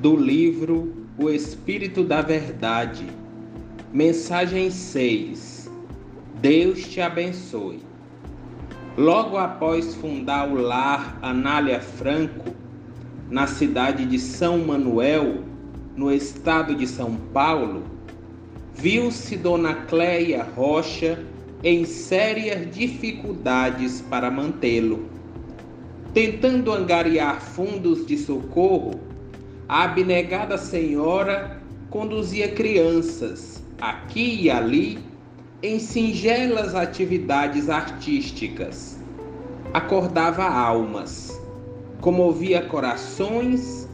do livro O Espírito da Verdade, mensagem 6. Deus te abençoe. Logo após fundar o lar Anália Franco, na cidade de São Manuel, no estado de São Paulo, viu-se Dona Cleia Rocha em sérias dificuldades para mantê-lo. Tentando angariar fundos de socorro, a abnegada senhora conduzia crianças, aqui e ali, em singelas atividades artísticas. Acordava almas, comovia corações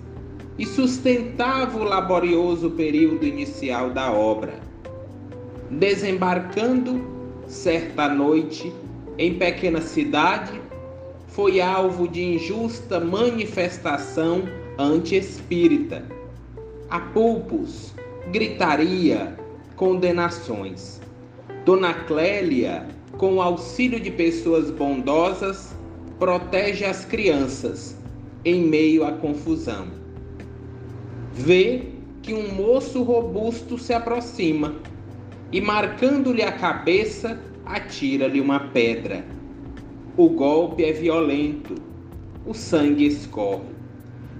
e sustentava o laborioso período inicial da obra. Desembarcando certa noite em pequena cidade, foi alvo de injusta manifestação anti-espírita. Apulpos, gritaria, condenações. Dona Clélia, com o auxílio de pessoas bondosas, protege as crianças em meio à confusão. Vê que um moço robusto se aproxima e, marcando-lhe a cabeça, atira-lhe uma pedra. O golpe é violento, o sangue escorre.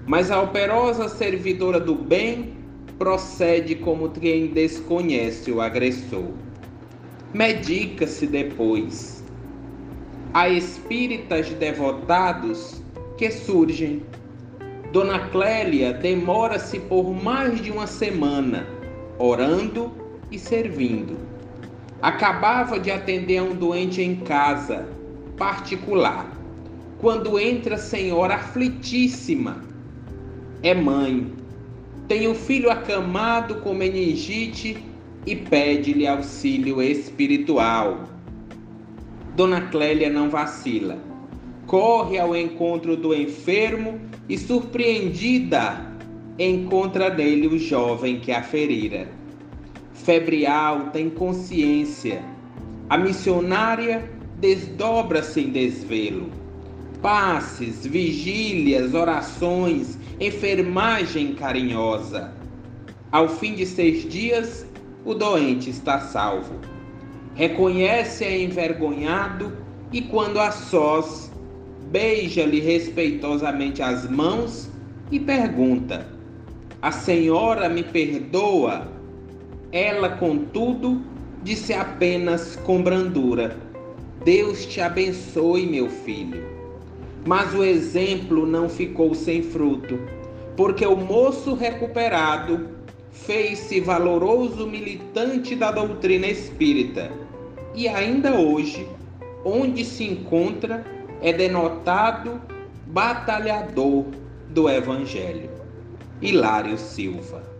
Mas a operosa servidora do bem procede como quem desconhece o agressor. Medica-se depois. Há espíritas devotados que surgem. Dona Clélia demora-se por mais de uma semana, orando e servindo. Acabava de atender a um doente em casa, particular, quando entra a senhora aflitíssima. É mãe, tem um filho acamado com meningite e pede-lhe auxílio espiritual. Dona Clélia não vacila. Corre ao encontro do enfermo e, surpreendida, encontra nele o jovem que a ferira. Febre alta, inconsciência. A missionária desdobra-se em desvelo. Passes, vigílias, orações, enfermagem carinhosa. Ao fim de seis dias, o doente está salvo. Reconhece-a envergonhado e, quando a sós, beija-lhe respeitosamente as mãos e pergunta: A senhora me perdoa? Ela, contudo, disse apenas com brandura: Deus te abençoe, meu filho. Mas o exemplo não ficou sem fruto, porque o moço recuperado fez-se valoroso militante da doutrina espírita e ainda hoje, onde se encontra, é denotado batalhador do Evangelho. Hilário Silva